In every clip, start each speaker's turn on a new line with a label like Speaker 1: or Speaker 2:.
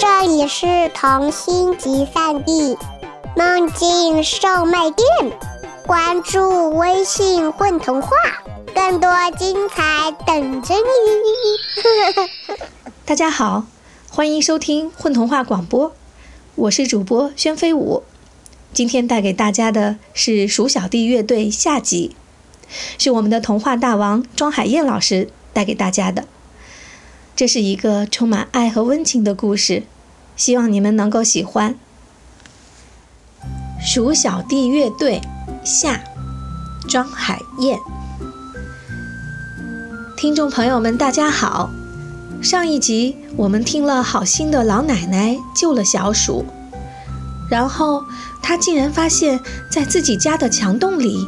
Speaker 1: 这里是童心集散地，梦境售卖店。关注微信“混童话”，更多精彩等着你。
Speaker 2: 大家好，欢迎收听混童话广播，我是主播宣飞舞。今天带给大家的是鼠小弟乐队下集，是我们的童话大王庄海燕老师带给大家的。这是一个充满爱和温情的故事，希望你们能够喜欢。鼠小弟乐队下，庄海燕。听众朋友们，大家好。上一集我们听了好心的老奶奶救了小鼠，然后她竟然发现，在自己家的墙洞里，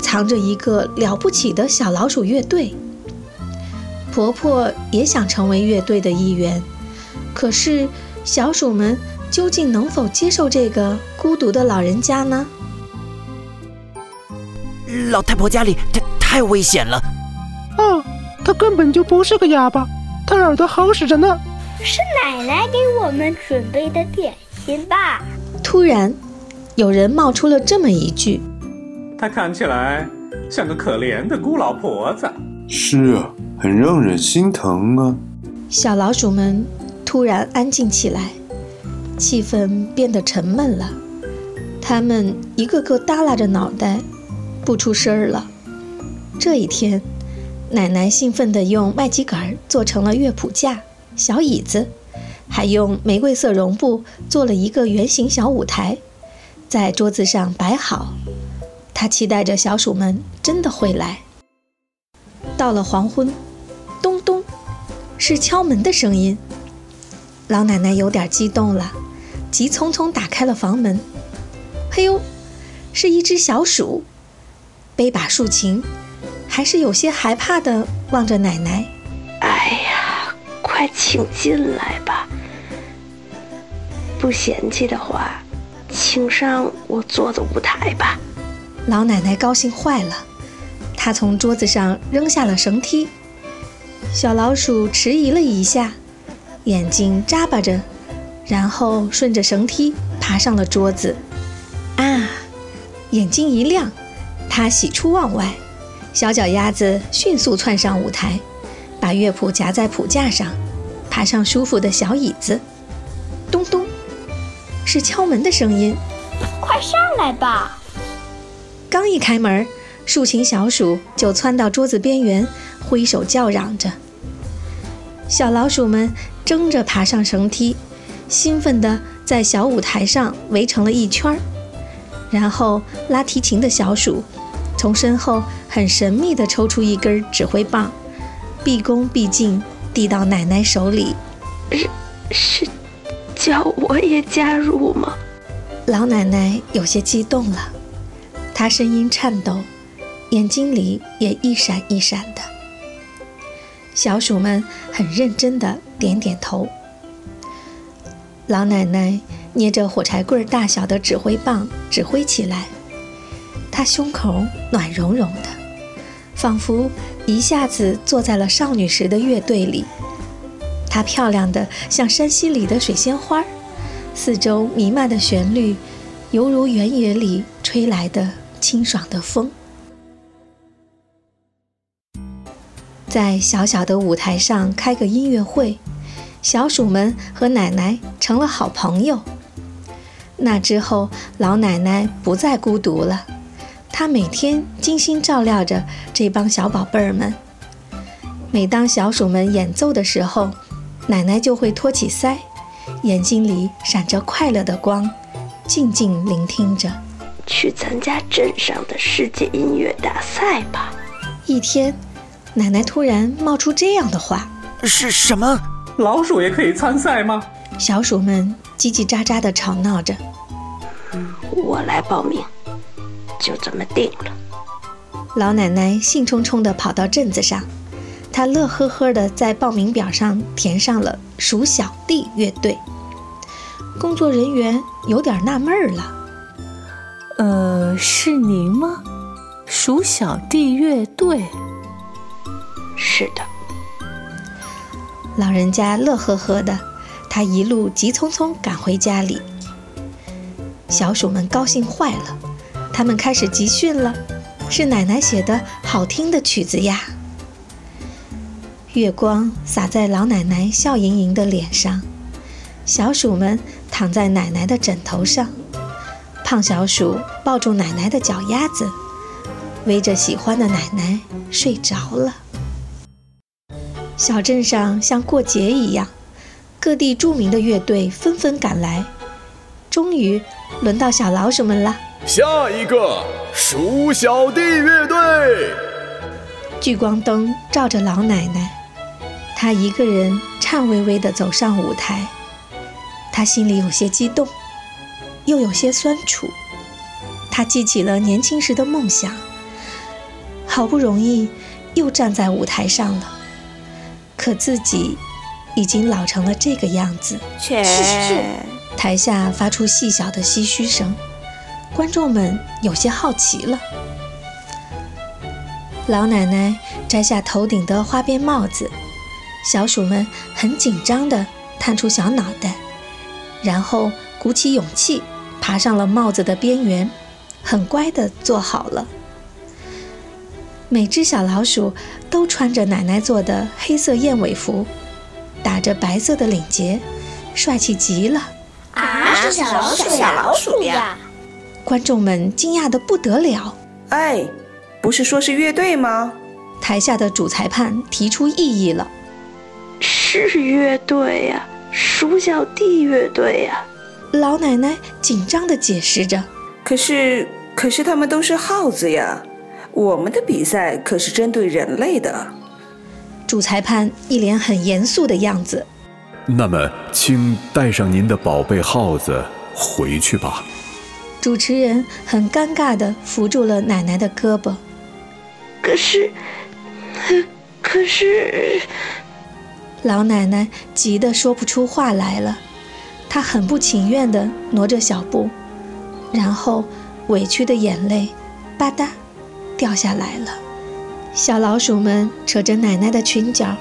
Speaker 2: 藏着一个了不起的小老鼠乐队。婆婆也想成为乐队的一员，可是小鼠们究竟能否接受这个孤独的老人家呢？
Speaker 3: 老太婆家里太太危险了。
Speaker 4: 哦，她根本就不是个哑巴，她耳朵好使着呢。
Speaker 5: 是奶奶给我们准备的点心吧？
Speaker 2: 突然，有人冒出了这么一句：“
Speaker 6: 她看起来像个可怜的孤老婆子。”
Speaker 7: 是啊。很让人心疼啊！
Speaker 2: 小老鼠们突然安静起来，气氛变得沉闷了。它们一个个耷拉着脑袋，不出声儿了。这一天，奶奶兴奋地用麦秸秆做成了乐谱架、小椅子，还用玫瑰色绒布做了一个圆形小舞台，在桌子上摆好。她期待着小鼠们真的会来。到了黄昏，是敲门的声音。老奶奶有点激动了，急匆匆打开了房门。嘿呦，是一只小鼠，背把竖琴，还是有些害怕的望着奶奶。
Speaker 8: 哎呀，快请进来吧！不嫌弃的话，请上我坐的舞台吧。
Speaker 2: 老奶奶高兴坏了。她从桌子上扔下了绳梯，小老鼠迟疑了一下，眼睛眨巴着，然后顺着绳梯爬上了桌子。啊！眼睛一亮，它喜出望外。小脚丫子迅速窜上舞台，把乐谱夹在谱架上，爬上舒服的小椅子。咚咚，是敲门的声音。
Speaker 5: 快上来吧！
Speaker 2: 刚一开门。竖琴小鼠就窜到桌子边缘，挥手叫嚷着。小老鼠们争着爬上绳梯，兴奋地在小舞台上围成了一圈儿。然后拉提琴的小鼠从身后很神秘地抽出一根指挥棒，毕恭毕敬递到奶奶手里。
Speaker 8: 是是，叫我也加入吗？
Speaker 2: 老奶奶有些激动了，她声音颤抖。眼睛里也一闪一闪的，小鼠们很认真地点点头。老奶奶捏着火柴棍大小的指挥棒指挥起来，她胸口暖融融的，仿佛一下子坐在了少女时的乐队里。她漂亮的像山溪里的水仙花，四周弥漫的旋律，犹如原野里吹来的清爽的风。在小小的舞台上开个音乐会，小鼠们和奶奶成了好朋友。那之后，老奶奶不再孤独了，她每天精心照料着这帮小宝贝儿们。每当小鼠们演奏的时候，奶奶就会托起腮，眼睛里闪着快乐的光，静静聆听着。
Speaker 8: 去参加镇上的世界音乐大赛吧！
Speaker 2: 一天。奶奶突然冒出这样的话：“
Speaker 3: 是什么？
Speaker 6: 老鼠也可以参赛吗？”
Speaker 2: 小鼠们叽叽喳喳地吵闹着。
Speaker 8: “我来报名，就这么定了。”
Speaker 2: 老奶奶兴冲冲地跑到镇子上，她乐呵呵地在报名表上填上了“鼠小弟乐队”。工作人员有点纳闷了：“
Speaker 9: 呃，是您吗？鼠小弟乐队？”
Speaker 8: 是的，
Speaker 2: 老人家乐呵呵的，他一路急匆匆赶回家里。小鼠们高兴坏了，他们开始集训了，是奶奶写的好听的曲子呀。月光洒在老奶奶笑盈盈的脸上，小鼠们躺在奶奶的枕头上，胖小鼠抱住奶奶的脚丫子，围着喜欢的奶奶睡着了。小镇上像过节一样，各地著名的乐队纷纷赶来。终于轮到小老鼠们了。
Speaker 10: 下一个鼠小弟乐队。
Speaker 2: 聚光灯照着老奶奶，她一个人颤巍巍地走上舞台。她心里有些激动，又有些酸楚。她记起了年轻时的梦想，好不容易又站在舞台上了。可自己已经老成了这个样子。
Speaker 11: 切！
Speaker 2: 台下发出细小的唏嘘声，观众们有些好奇了。老奶奶摘下头顶的花边帽子，小鼠们很紧张地探出小脑袋，然后鼓起勇气爬上了帽子的边缘，很乖地坐好了。每只小老鼠都穿着奶奶做的黑色燕尾服，打着白色的领结，帅气极了。
Speaker 5: 啊，是小老鼠，小老鼠呀！
Speaker 2: 观众们惊讶得不得了。
Speaker 11: 哎，不是说是乐队吗？
Speaker 2: 台下的主裁判提出异议了。
Speaker 8: 是乐队呀，鼠小弟乐队呀！
Speaker 2: 老奶奶紧张地解释着。
Speaker 11: 可是，可是他们都是耗子呀。我们的比赛可是针对人类的。
Speaker 2: 主裁判一脸很严肃的样子。
Speaker 10: 那么，请带上您的宝贝耗子回去吧。
Speaker 2: 主持人很尴尬地扶住了奶奶的胳膊。
Speaker 8: 可是，可是，
Speaker 2: 老奶奶急得说不出话来了。她很不情愿地挪着小步，然后委屈的眼泪吧嗒。掉下来了，小老鼠们扯着奶奶的裙角，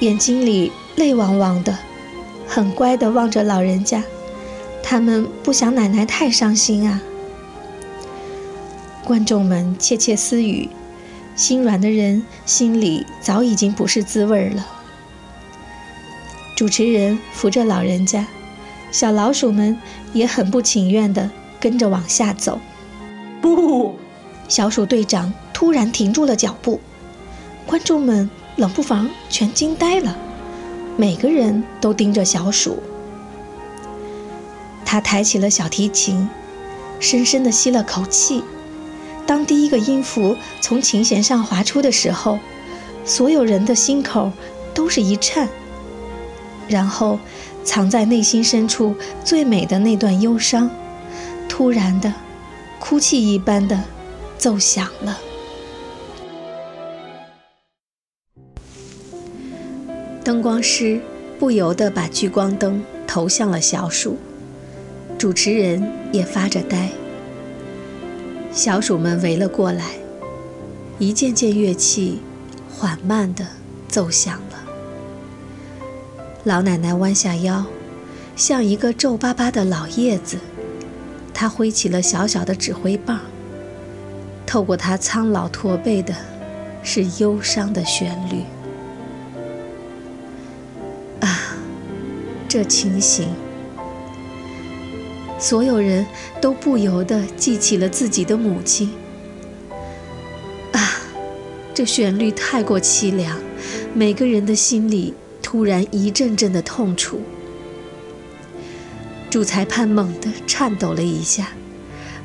Speaker 2: 眼睛里泪汪汪的，很乖地望着老人家。他们不想奶奶太伤心啊。观众们窃窃私语，心软的人心里早已经不是滋味了。主持人扶着老人家，小老鼠们也很不情愿地跟着往下走。
Speaker 6: 不。
Speaker 2: 小鼠队长突然停住了脚步，观众们冷不防全惊呆了，每个人都盯着小鼠。他抬起了小提琴，深深地吸了口气。当第一个音符从琴弦上滑出的时候，所有人的心口都是一颤，然后藏在内心深处最美的那段忧伤，突然的，哭泣一般的。奏响了，灯光师不由得把聚光灯投向了小鼠，主持人也发着呆。小鼠们围了过来，一件件乐器缓慢地奏响了。老奶奶弯下腰，像一个皱巴巴的老叶子，她挥起了小小的指挥棒。透过他苍老驼背的，是忧伤的旋律。啊，这情形，所有人都不由得记起了自己的母亲。啊，这旋律太过凄凉，每个人的心里突然一阵阵的痛楚。主裁判猛地颤抖了一下。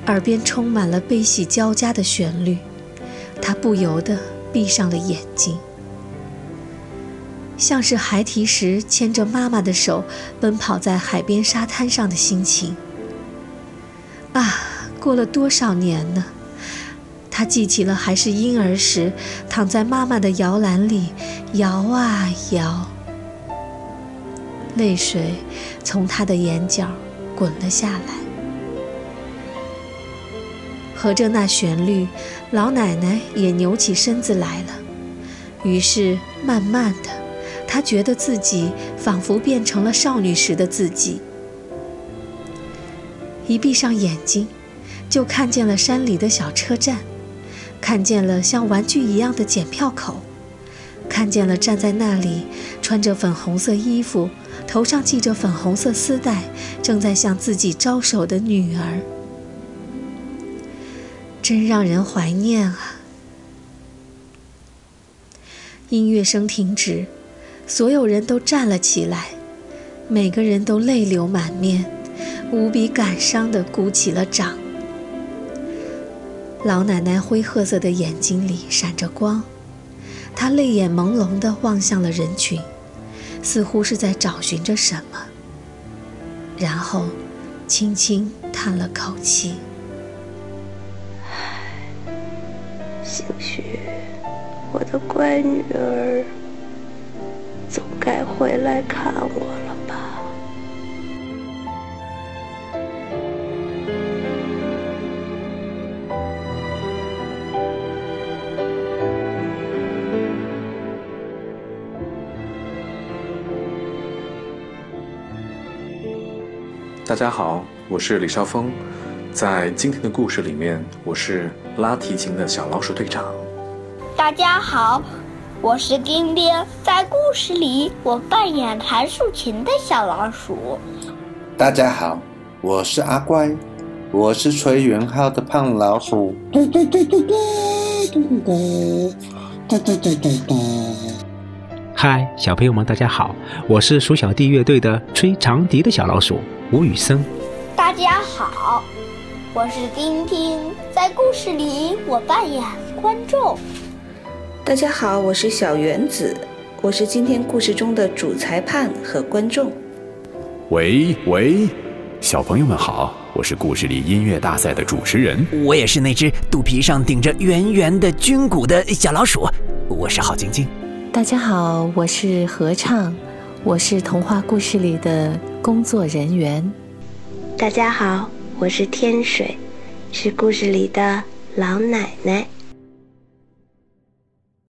Speaker 2: 耳边充满了悲喜交加的旋律，他不由得闭上了眼睛，像是孩提时牵着妈妈的手奔跑在海边沙滩上的心情。啊，过了多少年呢？他记起了还是婴儿时，躺在妈妈的摇篮里摇啊摇，泪水从他的眼角滚了下来。合着那旋律，老奶奶也扭起身子来了。于是，慢慢的，她觉得自己仿佛变成了少女时的自己。一闭上眼睛，就看见了山里的小车站，看见了像玩具一样的检票口，看见了站在那里穿着粉红色衣服、头上系着粉红色丝带、正在向自己招手的女儿。真让人怀念啊！音乐声停止，所有人都站了起来，每个人都泪流满面，无比感伤地鼓起了掌。老奶奶灰褐色的眼睛里闪着光，她泪眼朦胧地望向了人群，似乎是在找寻着什么，然后轻轻叹了口气。
Speaker 8: 许我的乖女儿总该回来看我了吧。
Speaker 6: 大家好，我是李少峰，在今天的故事里面，我是拉提琴的小老鼠队长。
Speaker 5: 大家好，我是丁丁，在故事里我扮演弹竖琴的小老鼠。
Speaker 7: 大家好，我是阿乖，我是吹圆号的胖老鼠。嘟嘟嘟嘟嘟嘟嘟
Speaker 12: 嘟嘟嘟嘟嘟。嗨，小朋友们，大家好，我是鼠小弟乐队的吹长笛的小老鼠吴宇森。
Speaker 5: 大家好，我是丁丁，在故事里我扮演观众。
Speaker 11: 大家好，我是小原子，我是今天故事中的主裁判和观众。
Speaker 10: 喂喂，小朋友们好，我是故事里音乐大赛的主持人。
Speaker 3: 我也是那只肚皮上顶着圆圆的军鼓的小老鼠，我是郝晶晶。
Speaker 9: 大家好，我是合唱，我是童话故事里的工作人员。
Speaker 8: 大家好，我是天水，是故事里的老奶奶。